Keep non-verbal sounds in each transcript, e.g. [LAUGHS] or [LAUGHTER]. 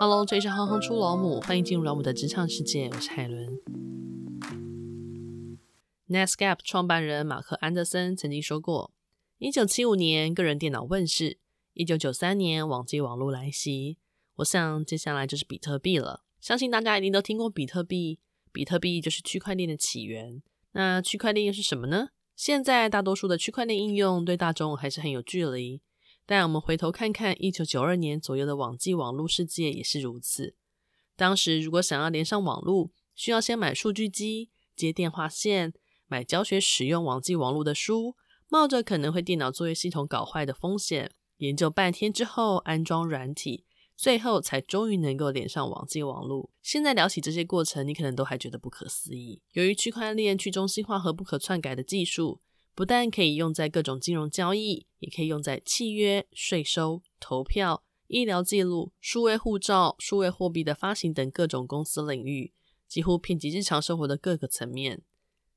Hello，这里是行行出老母，欢迎进入老母的职场世界，我是海伦。NetScap 创办人马克·安德森曾经说过：“一九七五年，个人电脑问世；一九九三年，网际网络来袭。我想，接下来就是比特币了。相信大家一定都听过比特币。比特币就是区块链的起源。那区块链又是什么呢？现在大多数的区块链应用对大众还是很有距离。”但我们回头看看，一九九二年左右的网际网络世界也是如此。当时如果想要连上网络，需要先买数据机、接电话线、买教学使用网际网络的书，冒着可能会电脑作业系统搞坏的风险，研究半天之后安装软体，最后才终于能够连上网际网络。现在聊起这些过程，你可能都还觉得不可思议。由于区块链去中心化和不可篡改的技术。不但可以用在各种金融交易，也可以用在契约、税收、投票、医疗记录、数位护照、数位货币的发行等各种公司领域，几乎遍及日常生活的各个层面。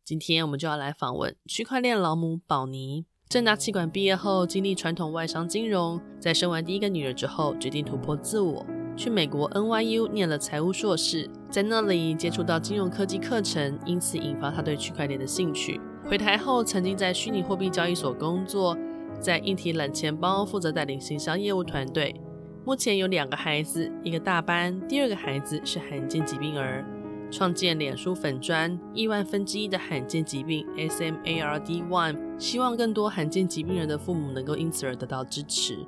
今天我们就要来访问区块链老母宝妮。正大气管毕业后，经历传统外商金融，在生完第一个女儿之后，决定突破自我，去美国 NYU 念了财务硕士，在那里接触到金融科技课程，因此引发他对区块链的兴趣。回台后，曾经在虚拟货币交易所工作，在硬体冷钱包负责带领行销业务团队。目前有两个孩子，一个大班，第二个孩子是罕见疾病儿。创建脸书粉专亿万分之一的罕见疾病 SMARD One，希望更多罕见疾病人的父母能够因此而得到支持。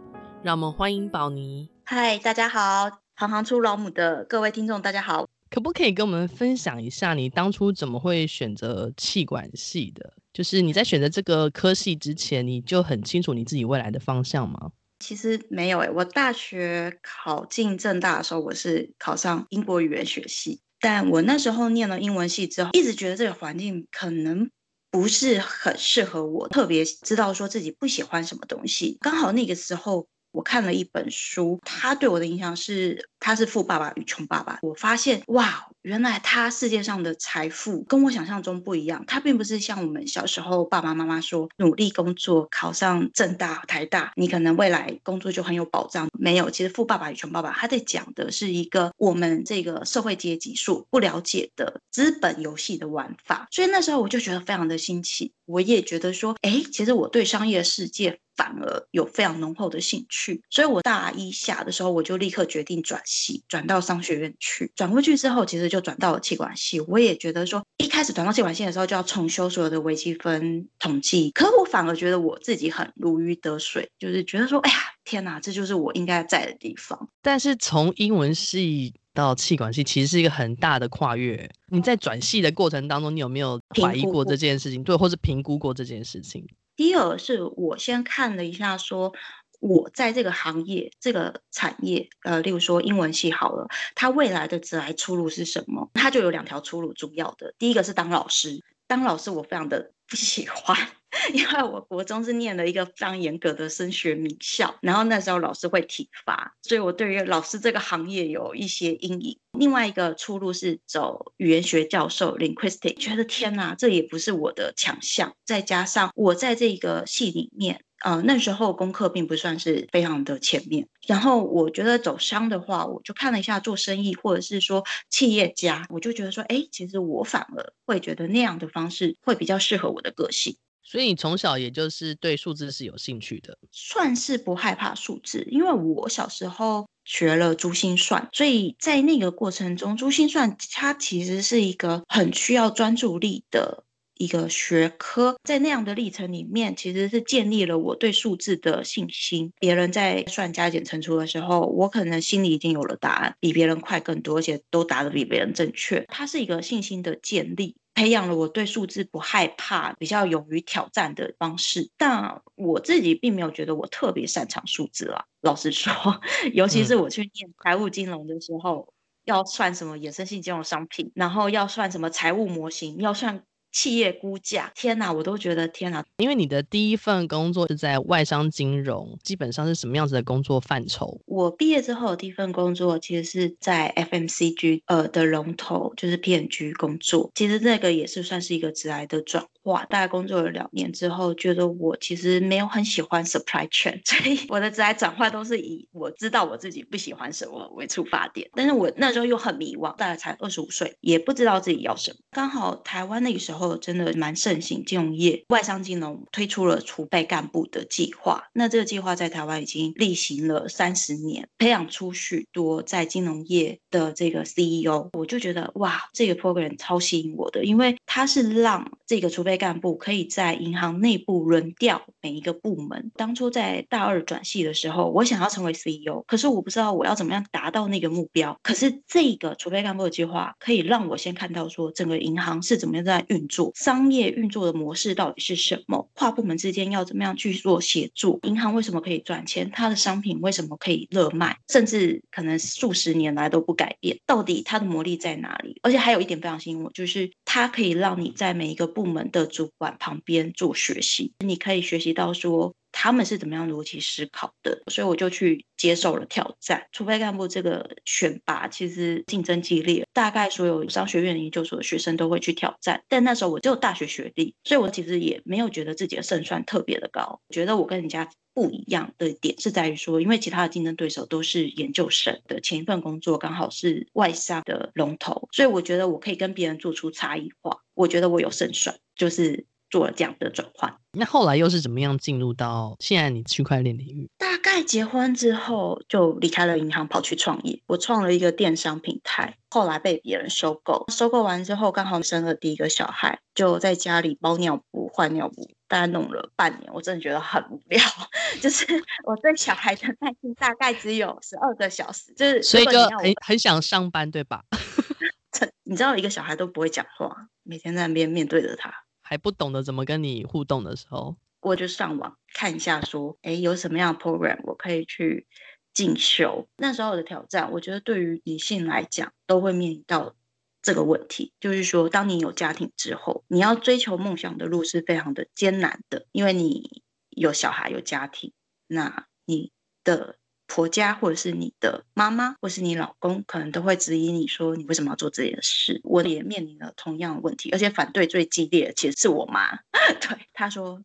让我们欢迎宝妮。嗨，大家好，行行出老母的各位听众，大家好。可不可以跟我们分享一下，你当初怎么会选择气管系的？就是你在选择这个科系之前，你就很清楚你自己未来的方向吗？其实没有诶、我大学考进政大的时候，我是考上英国语言学系，但我那时候念了英文系之后，一直觉得这个环境可能不是很适合我，特别知道说自己不喜欢什么东西。刚好那个时候。我看了一本书，他对我的影响是，他是《富爸爸与穷爸爸》。我发现，哇，原来他世界上的财富跟我想象中不一样。他并不是像我们小时候爸爸妈妈说，努力工作，考上政大、台大，你可能未来工作就很有保障。没有，其实《富爸爸与穷爸爸》他在讲的是一个我们这个社会阶级所不了解的资本游戏的玩法。所以那时候我就觉得非常的新奇，我也觉得说，哎，其实我对商业世界。反而有非常浓厚的兴趣，所以我大一下的时候，我就立刻决定转系，转到商学院去。转过去之后，其实就转到了气管系。我也觉得说，一开始转到气管系的时候，就要重修所有的微积分统计。可我反而觉得我自己很如鱼得水，就是觉得说，哎呀，天哪，这就是我应该在的地方。但是从英文系到气管系，其实是一个很大的跨越。你在转系的过程当中，你有没有怀疑过这件事情？对，或是评估过这件事情？第二是我先看了一下，说我在这个行业、这个产业，呃，例如说英文系好了，它未来的职来出路是什么？它就有两条出路，主要的，第一个是当老师。当老师我非常的不喜欢，[LAUGHS] 因为我国中是念了一个非常严格的升学名校，然后那时候老师会体罚，所以我对于老师这个行业有一些阴影。另外一个出路是走语言学教授 linguistic，觉得天哪，这也不是我的强项。再加上我在这个系里面。呃，那时候功课并不算是非常的前面，然后我觉得走商的话，我就看了一下做生意或者是说企业家，我就觉得说，哎，其实我反而会觉得那样的方式会比较适合我的个性。所以你从小也就是对数字是有兴趣的，算是不害怕数字，因为我小时候学了珠心算，所以在那个过程中，珠心算它其实是一个很需要专注力的。一个学科，在那样的历程里面，其实是建立了我对数字的信心。别人在算加减乘除的时候，我可能心里已经有了答案，比别人快更多，而且都答得比别人正确。它是一个信心的建立，培养了我对数字不害怕、比较勇于挑战的方式。但我自己并没有觉得我特别擅长数字啦，老实说，[LAUGHS] 尤其是我去念财务金融的时候，嗯、要算什么衍生性金融商品，然后要算什么财务模型，要算。企业估价，天哪，我都觉得天哪！因为你的第一份工作是在外商金融，基本上是什么样子的工作范畴？我毕业之后的第一份工作其实是在 FMCG 呃的龙头，就是 P&G 工作。其实这个也是算是一个职来的转哇，大概工作了两年之后，觉得我其实没有很喜欢 supply chain，所以我的职涯转换都是以我知道我自己不喜欢什么为出发点。但是我那时候又很迷惘，大概才二十五岁，也不知道自己要什么。刚好台湾那个时候真的蛮盛行金融业，外商金融推出了储备干部的计划，那这个计划在台湾已经例行了三十年，培养出许多在金融业的这个 CEO，我就觉得哇，这个 program 超吸引我的，因为它是让这个储备干部可以在银行内部轮调每一个部门。当初在大二转系的时候，我想要成为 CEO，可是我不知道我要怎么样达到那个目标。可是这个储备干部的计划可以让我先看到说，整个银行是怎么样在运作，商业运作的模式到底是什么，跨部门之间要怎么样去做协作，银行为什么可以赚钱，它的商品为什么可以热卖，甚至可能数十年来都不改变，到底它的魔力在哪里？而且还有一点非常吸引我，就是它可以让你在每一个部门的主管旁边做学习，你可以学习到说他们是怎么样逻辑思考的，所以我就去接受了挑战。储备干部这个选拔其实竞争激烈，大概所有商学院研究所的学生都会去挑战，但那时候我只有大学学历，所以我其实也没有觉得自己的胜算特别的高，觉得我跟人家。不一样的点是在于说，因为其他的竞争对手都是研究生的前一份工作刚好是外商的龙头，所以我觉得我可以跟别人做出差异化。我觉得我有胜算，就是做了这样的转换。那后来又是怎么样进入到现在你区块链领域？大概结婚之后就离开了银行，跑去创业。我创了一个电商平台，后来被别人收购。收购完之后，刚好生了第一个小孩，就在家里包尿布、换尿布。大概弄了半年，我真的觉得很无聊。[LAUGHS] 就是我对小孩的耐心大概只有十二个小时，就是所以就很很想上班，对吧？[LAUGHS] 你知道，一个小孩都不会讲话，每天在那边面对着他，还不懂得怎么跟你互动的时候，我就上网看一下，说，哎，有什么样的 program 我可以去进修。那时候的挑战，我觉得对于女性来讲，都会面临到。这个问题就是说，当你有家庭之后，你要追求梦想的路是非常的艰难的，因为你有小孩有家庭，那你的婆家或者是你的妈妈或是你老公，可能都会质疑你说，你为什么要做这件事。我也面临了同样的问题，而且反对最激烈的其实是我妈，[LAUGHS] 对，她说：“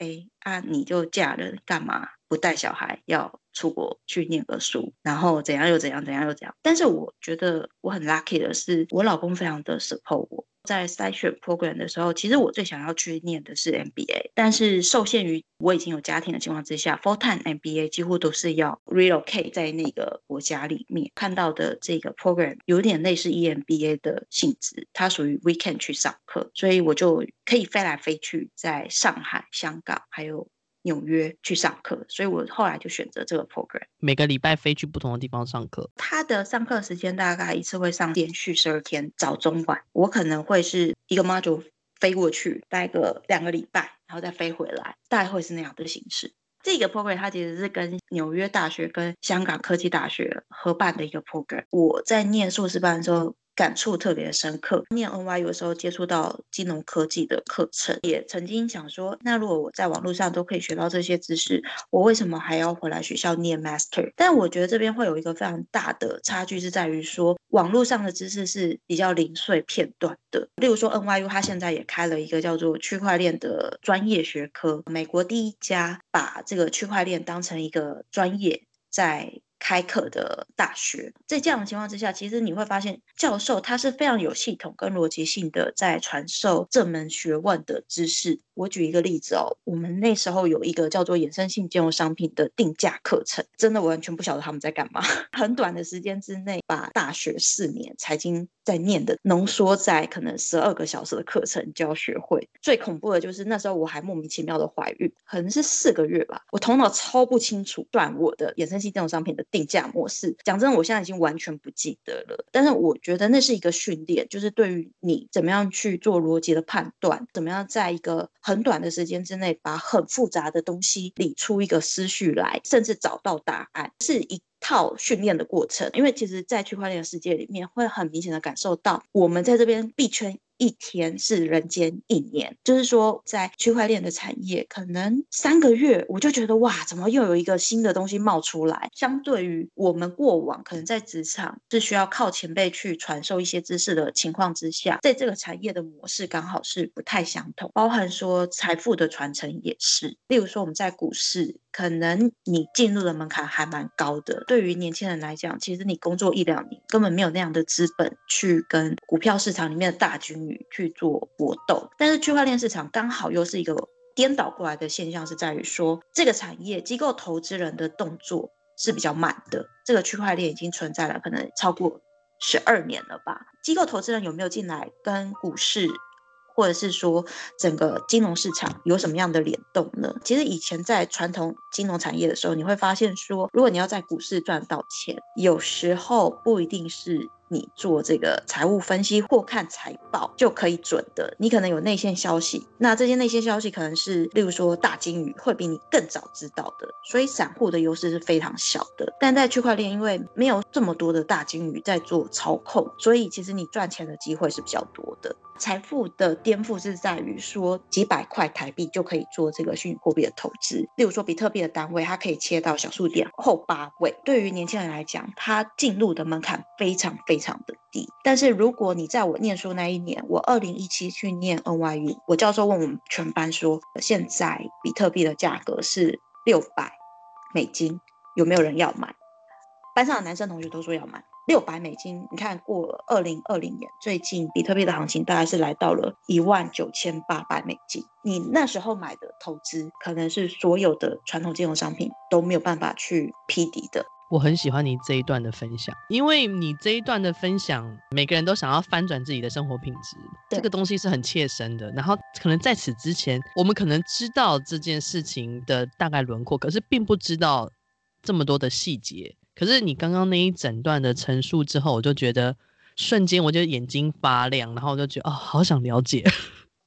哎啊，你就嫁人干嘛？”不带小孩要出国去念个书，然后怎样又怎样，怎样又怎样。但是我觉得我很 lucky 的是，我老公非常的 support 我。在筛选 program 的时候，其实我最想要去念的是 MBA，但是受限于我已经有家庭的情况之下，full time MBA 几乎都是要 relocate 在那个国家里面。看到的这个 program 有点类似 EMBA 的性质，它属于 weekend 去上课，所以我就可以飞来飞去，在上海、香港还有。纽约去上课，所以我后来就选择这个 program。每个礼拜飞去不同的地方上课。他的上课时间大概一次会上连续十二天，早中晚。我可能会是一个 module 飞过去待个两个礼拜，然后再飞回来，大概会是那样的形式。这个 program 它其实是跟纽约大学跟香港科技大学合办的一个 program。我在念硕士班的时候。感触特别深刻。念 NYU 的时候接触到金融科技的课程，也曾经想说，那如果我在网络上都可以学到这些知识，我为什么还要回来学校念 Master？但我觉得这边会有一个非常大的差距，是在于说，网络上的知识是比较零碎片段的。例如说 NYU，它现在也开了一个叫做区块链的专业学科，美国第一家把这个区块链当成一个专业在。开课的大学，在这样的情况之下，其实你会发现教授他是非常有系统跟逻辑性的在传授这门学问的知识。我举一个例子哦，我们那时候有一个叫做衍生性金融商品的定价课程，真的我完全不晓得他们在干嘛。[LAUGHS] 很短的时间之内，把大学四年财经在念的浓缩在可能十二个小时的课程就要学会。最恐怖的就是那时候我还莫名其妙的怀孕，可能是四个月吧，我头脑超不清楚，断我的衍生性金融商品的。定价模式，讲真的，我现在已经完全不记得了。但是我觉得那是一个训练，就是对于你怎么样去做逻辑的判断，怎么样在一个很短的时间之内把很复杂的东西理出一个思绪来，甚至找到答案，是一套训练的过程。因为其实，在区块链的世界里面，会很明显的感受到，我们在这边币圈一天是人间一年。就是说，在区块链的产业，可能三个月我就觉得哇，怎么又有一个新的东西冒出来？相对于我们过往可能在职场是需要靠前辈去传授一些知识的情况之下，在这个产业的模式刚好是不太相同，包含说财富的传承也是。例如说我们在股市，可能你进入的门槛还蛮高的，对于年轻人来讲，其实你工作一两年根本没有那样的资本去跟股票市场里面的大鲸鱼去做搏斗。但是区块链市场刚好又是一个颠倒过来的现象，是在于说这个产业机构投资人的动作是比较慢的。这个区块链已经存在了可能超过十二年了吧？机构投资人有没有进来跟股市？或者是说整个金融市场有什么样的联动呢？其实以前在传统金融产业的时候，你会发现说，如果你要在股市赚到钱，有时候不一定是。你做这个财务分析或看财报就可以准的，你可能有内线消息，那这些内线消息可能是，例如说大金鱼会比你更早知道的，所以散户的优势是非常小的。但在区块链，因为没有这么多的大金鱼在做操控，所以其实你赚钱的机会是比较多的。财富的颠覆是在于说，几百块台币就可以做这个虚拟货币的投资，例如说比特币的单位，它可以切到小数点后八位。对于年轻人来讲，它进入的门槛非常非非常的低，但是如果你在我念书那一年，我二零一七去念 NYU，我教授问我们全班说，现在比特币的价格是六百美金，有没有人要买？班上的男生同学都说要买六百美金。你看过了二零二零年，最近比特币的行情大概是来到了一万九千八百美金，你那时候买的投资，可能是所有的传统金融商品都没有办法去匹敌的。我很喜欢你这一段的分享，因为你这一段的分享，每个人都想要翻转自己的生活品质，这个东西是很切身的。然后可能在此之前，我们可能知道这件事情的大概轮廓，可是并不知道这么多的细节。可是你刚刚那一整段的陈述之后，我就觉得瞬间我就眼睛发亮，然后我就觉得哦，好想了解。[LAUGHS]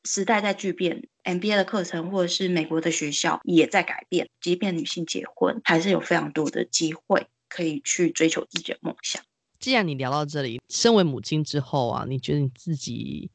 时代在巨变，MBA 的课程或者是美国的学校也在改变，即便女性结婚，还是有非常多的机会。可以去追求自己的梦想。既然你聊到这里，身为母亲之后啊，你觉得你自己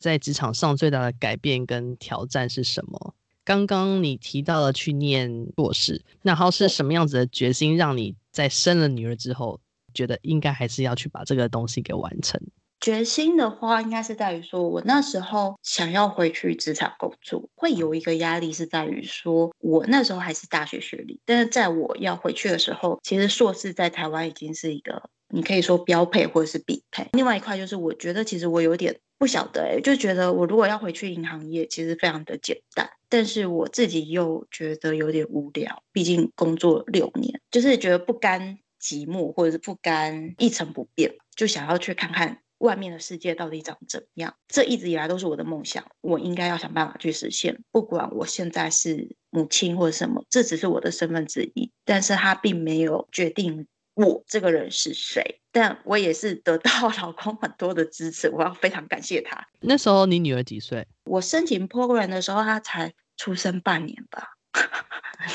在职场上最大的改变跟挑战是什么？刚刚你提到了去念硕士，然后是什么样子的决心，让你在生了女儿之后，觉得应该还是要去把这个东西给完成？决心的话，应该是在于说，我那时候想要回去职场工作，会有一个压力是在于说，我那时候还是大学学历，但是在我要回去的时候，其实硕士在台湾已经是一个，你可以说标配或者是必配。另外一块就是，我觉得其实我有点不晓得、欸，就觉得我如果要回去银行业，其实非常的简单，但是我自己又觉得有点无聊，毕竟工作六年，就是觉得不甘寂寞，或者是不甘一成不变，就想要去看看。外面的世界到底长怎么样？这一直以来都是我的梦想，我应该要想办法去实现。不管我现在是母亲或者什么，这只是我的身份之一，但是它并没有决定我这个人是谁。但我也是得到 [LAUGHS] 老公很多的支持，我要非常感谢他。那时候你女儿几岁？我申请 program 的时候，她才出生半年吧。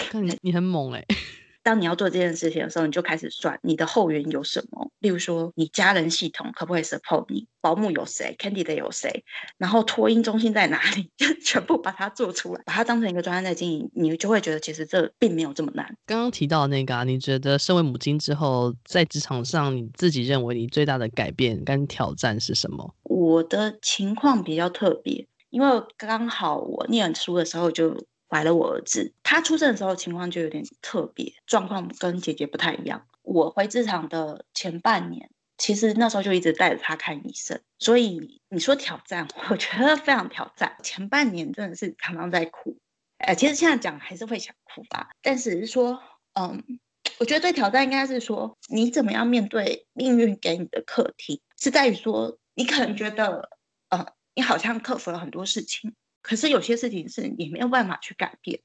看你，你很猛哎、欸。当你要做这件事情的时候，你就开始算你的后援有什么，例如说你家人系统可不可以 support 你，保姆有谁，candidate 有谁，然后托婴中心在哪里，[LAUGHS] 就全部把它做出来，把它当成一个专案在经营，你就会觉得其实这并没有这么难。刚刚提到那个啊，你觉得身为母亲之后，在职场上你自己认为你最大的改变跟挑战是什么？我的情况比较特别，因为刚好我念书的时候就。怀了我儿子，他出生的时候情况就有点特别，状况跟姐姐不太一样。我回职场的前半年，其实那时候就一直带着他看医生，所以你说挑战，[LAUGHS] 我觉得非常挑战。前半年真的是常常在哭，呃，其实现在讲还是会想哭吧，但是是说，嗯，我觉得最挑战应该是说，你怎么样面对命运给你的课题，是在于说，你可能觉得，呃，你好像克服了很多事情。可是有些事情是你没有办法去改变，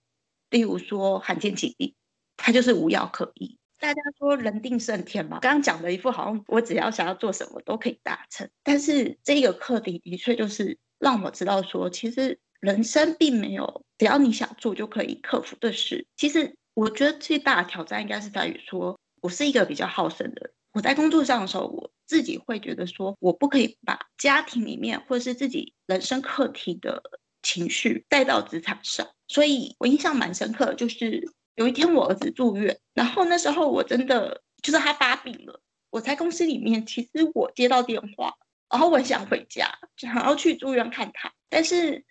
例如说罕见疾病，它就是无药可医。大家说人定胜天嘛，刚刚讲的一副好像我只要想要做什么都可以达成，但是这个课题的确就是让我知道说，其实人生并没有只要你想做就可以克服的事。其实我觉得最大的挑战应该是在于说，我是一个比较好胜的人，我在工作上的时候，我自己会觉得说，我不可以把家庭里面或者是自己人生课题的情绪带到职场上。所以我印象蛮深刻，就是有一天我儿子住院，然后那时候我真的就是他发病了，我在公司里面，其实我接到电话，然后我想回家，想要去住院看他，但是。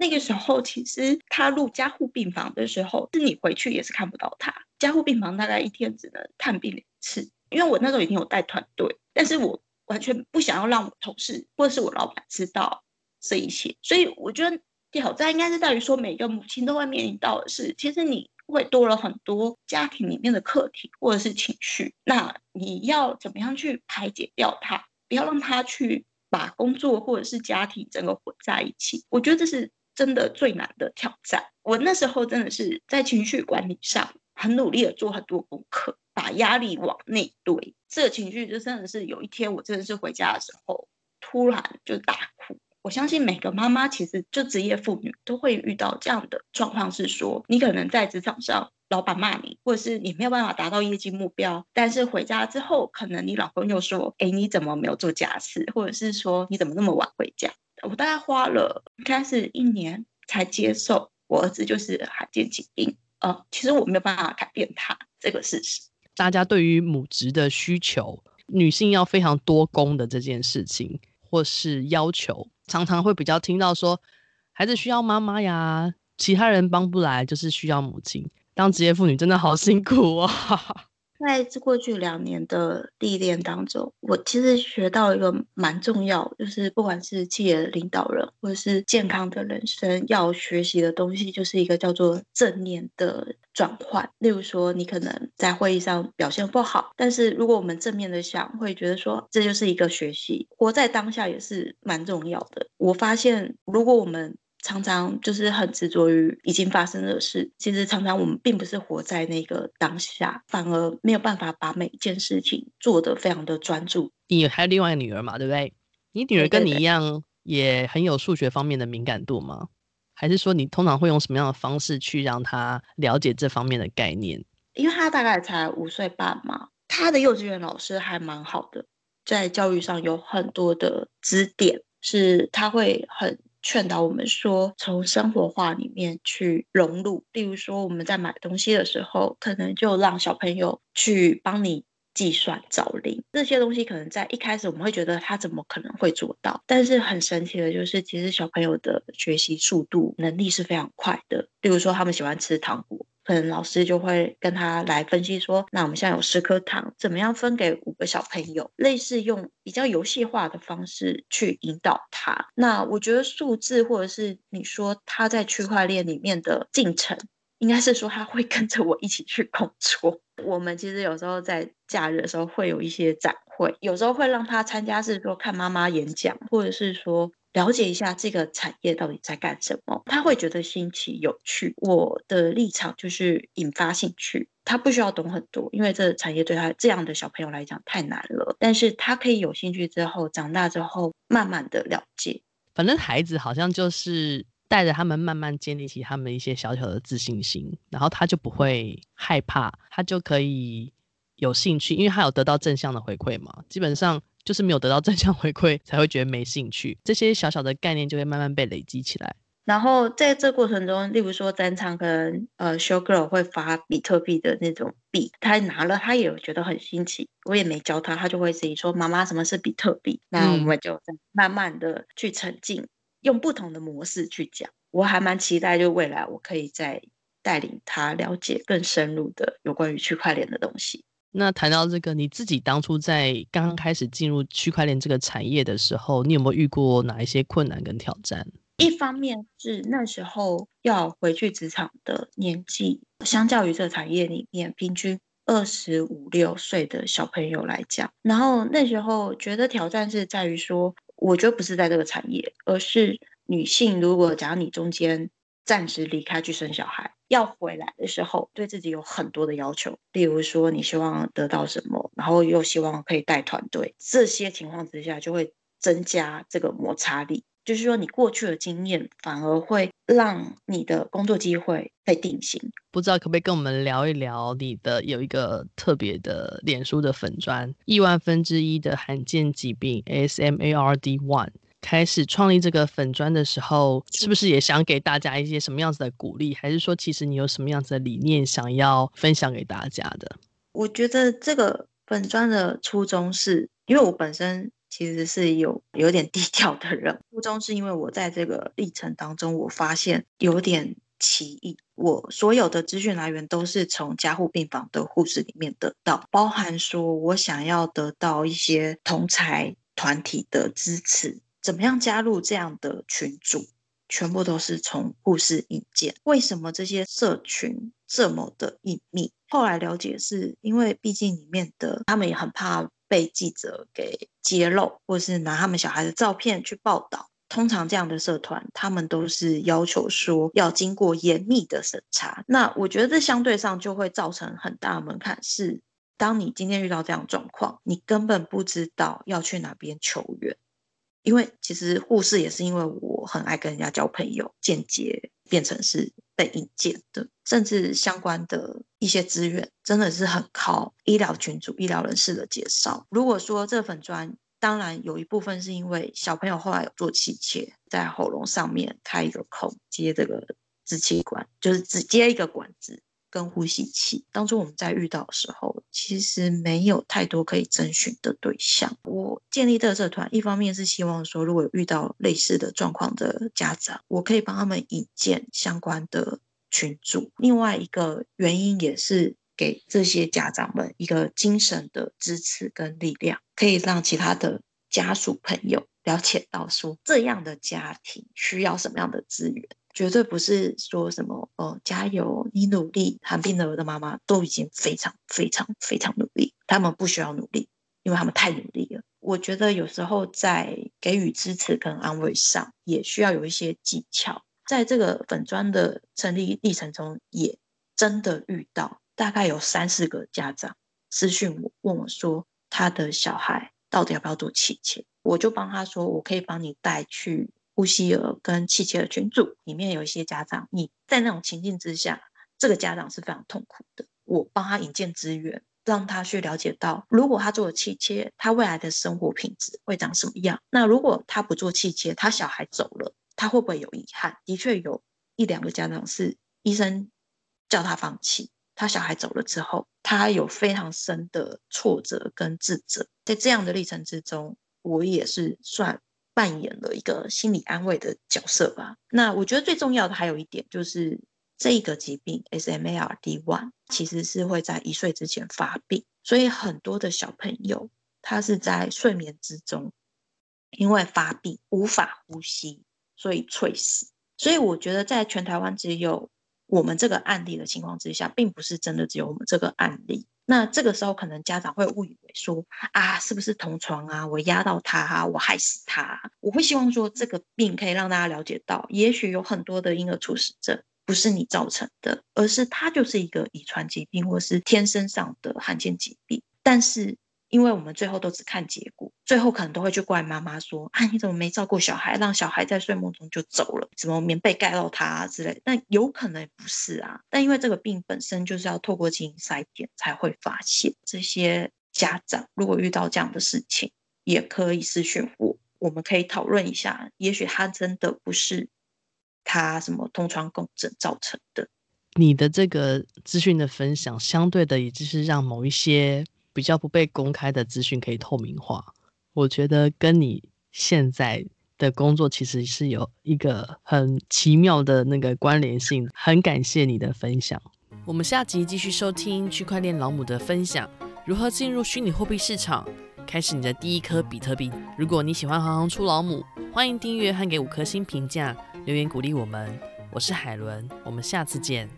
那个时候，其实他入加护病房的时候，是你回去也是看不到他。加护病房大概一天只能探病两次，因为我那时候已经有带团队，但是我完全不想要让我同事或是我老板知道这一切。所以我觉得挑战应该是在于说，每个母亲都会面临到的是，其实你会多了很多家庭里面的课题或者是情绪，那你要怎么样去排解掉它，不要让它去把工作或者是家庭整个混在一起。我觉得这是。真的最难的挑战，我那时候真的是在情绪管理上很努力的做很多功课，把压力往内堆。这个情绪就真的是有一天我真的是回家的时候，突然就大哭。我相信每个妈妈其实就职业妇女都会遇到这样的状况，是说你可能在职场上老板骂你，或者是你没有办法达到业绩目标，但是回家之后可能你老公又说，哎，你怎么没有做家事，或者是说你怎么那么晚回家？我大概花了应该是一年才接受我儿子就是罕见疾病。呃，其实我没有办法改变他这个事实。大家对于母职的需求，女性要非常多工的这件事情，或是要求，常常会比较听到说，孩子需要妈妈呀，其他人帮不来，就是需要母亲。当职业妇女真的好辛苦啊、在这过去两年的历练当中，我其实学到一个蛮重要，就是不管是企业的领导人或者是健康的人生要学习的东西，就是一个叫做正念的转换。例如说，你可能在会议上表现不好，但是如果我们正面的想，会觉得说这就是一个学习，活在当下也是蛮重要的。我发现，如果我们常常就是很执着于已经发生的事，其实常常我们并不是活在那个当下，反而没有办法把每一件事情做得非常的专注。你还有另外一个女儿嘛，对不对？你女儿跟你一样也很有数学方面的敏感度吗？还是说你通常会用什么样的方式去让她了解这方面的概念？因为她大概才五岁半嘛，她的幼稚园老师还蛮好的，在教育上有很多的指点，是她会很。劝导我们说，从生活化里面去融入。例如说，我们在买东西的时候，可能就让小朋友去帮你计算找零。这些东西可能在一开始我们会觉得他怎么可能会做到，但是很神奇的就是，其实小朋友的学习速度能力是非常快的。例如说，他们喜欢吃糖果。可能老师就会跟他来分析说，那我们现在有十颗糖，怎么样分给五个小朋友？类似用比较游戏化的方式去引导他。那我觉得数字或者是你说他在区块链里面的进程，应该是说他会跟着我一起去工作。我们其实有时候在假日的时候会有一些展会，有时候会让他参加，是说看妈妈演讲，或者是说。了解一下这个产业到底在干什么，他会觉得新奇有趣。我的立场就是引发兴趣，他不需要懂很多，因为这产业对他这样的小朋友来讲太难了。但是他可以有兴趣之后，长大之后慢慢的了解。反正孩子好像就是带着他们慢慢建立起他们一些小小的自信心，然后他就不会害怕，他就可以有兴趣，因为他有得到正向的回馈嘛。基本上。就是没有得到正向回馈，才会觉得没兴趣。这些小小的概念就会慢慢被累积起来。然后在这过程中，例如说展场可能呃，show girl 会发比特币的那种币，他拿了，他也有觉得很新奇。我也没教他，他就会自己说：“妈妈，什么是比特币？”那我们就慢慢的去沉浸，嗯、用不同的模式去讲。我还蛮期待，就未来我可以再带领他了解更深入的有关于区块链的东西。那谈到这个，你自己当初在刚刚开始进入区块链这个产业的时候，你有没有遇过哪一些困难跟挑战？一方面是那时候要回去职场的年纪，相较于这个产业里面平均二十五六岁的小朋友来讲，然后那时候觉得挑战是在于说，我觉得不是在这个产业，而是女性如果假如你中间暂时离开去生小孩。要回来的时候，对自己有很多的要求，例如说你希望得到什么，然后又希望可以带团队，这些情况之下就会增加这个摩擦力。就是说，你过去的经验反而会让你的工作机会被定型。不知道可不可以跟我们聊一聊你的有一个特别的脸书的粉专，亿万分之一的罕见疾病 S M A R D One。开始创立这个粉砖的时候，是不是也想给大家一些什么样子的鼓励？还是说，其实你有什么样子的理念想要分享给大家的？我觉得这个粉砖的初衷是，因为我本身其实是有有点低调的人，初衷是因为我在这个历程当中，我发现有点奇异。我所有的资讯来源都是从加护病房的护士里面得到，包含说我想要得到一些同才团体的支持，怎么样加入这样的群组，全部都是从护士引荐。为什么这些社群这么的隐秘？后来了解是因为毕竟里面的他们也很怕被记者给揭露，或是拿他们小孩的照片去报道。通常这样的社团，他们都是要求说要经过严密的审查。那我觉得这相对上就会造成很大的门槛，是当你今天遇到这样状况，你根本不知道要去哪边求援。因为其实护士也是因为我很爱跟人家交朋友，间接变成是被引荐的，甚至相关的一些资源真的是很靠医疗群组、医疗人士的介绍。如果说这粉专，当然，有一部分是因为小朋友后来有做气切，在喉咙上面开一个孔接这个支气管，就是只接一个管子跟呼吸器。当初我们在遇到的时候，其实没有太多可以征询的对象。我建立这个社团，一方面是希望说，如果遇到类似的状况的家长，我可以帮他们引荐相关的群组。另外一个原因也是。给这些家长们一个精神的支持跟力量，可以让其他的家属朋友了解到说，这样的家庭需要什么样的资源，绝对不是说什么哦，加油，你努力。罕病儿的妈妈都已经非常非常非常努力，他们不需要努力，因为他们太努力了。我觉得有时候在给予支持跟安慰上，也需要有一些技巧。在这个粉专的成立历程中，也真的遇到。大概有三四个家长私讯我，问我说他的小孩到底要不要做气切，我就帮他说，我可以帮你带去呼吸儿跟气切的群组，里面有一些家长，你在那种情境之下，这个家长是非常痛苦的，我帮他引荐资源，让他去了解到，如果他做了气切，他未来的生活品质会长什么样？那如果他不做气切，他小孩走了，他会不会有遗憾？的确有一两个家长是医生叫他放弃。他小孩走了之后，他有非常深的挫折跟自责。在这样的历程之中，我也是算扮演了一个心理安慰的角色吧。那我觉得最重要的还有一点，就是这个疾病 SMARD1 其实是会在一岁之前发病，所以很多的小朋友他是在睡眠之中，因为发病无法呼吸，所以猝死。所以我觉得在全台湾只有。我们这个案例的情况之下，并不是真的只有我们这个案例。那这个时候，可能家长会误以为说啊，是不是同床啊？我压到他啊，我害死他。我会希望说，这个病可以让大家了解到，也许有很多的婴儿猝死症不是你造成的，而是它就是一个遗传疾病，或是天生上的罕见疾病。但是。因为我们最后都只看结果，最后可能都会去怪妈妈说：“啊，你怎么没照顾小孩，让小孩在睡梦中就走了？怎么棉被盖到他啊之类？”但有可能不是啊。但因为这个病本身就是要透过基因筛检才会发现。这些家长如果遇到这样的事情，也可以私讯我，我们可以讨论一下。也许他真的不是他什么同床共枕造成的。你的这个资讯的分享，相对的，也就是让某一些。比较不被公开的资讯可以透明化，我觉得跟你现在的工作其实是有一个很奇妙的那个关联性。很感谢你的分享，我们下集继续收听区块链老母的分享，如何进入虚拟货币市场，开始你的第一颗比特币。如果你喜欢行行出老母，欢迎订阅和给五颗星评价，留言鼓励我们。我是海伦，我们下次见。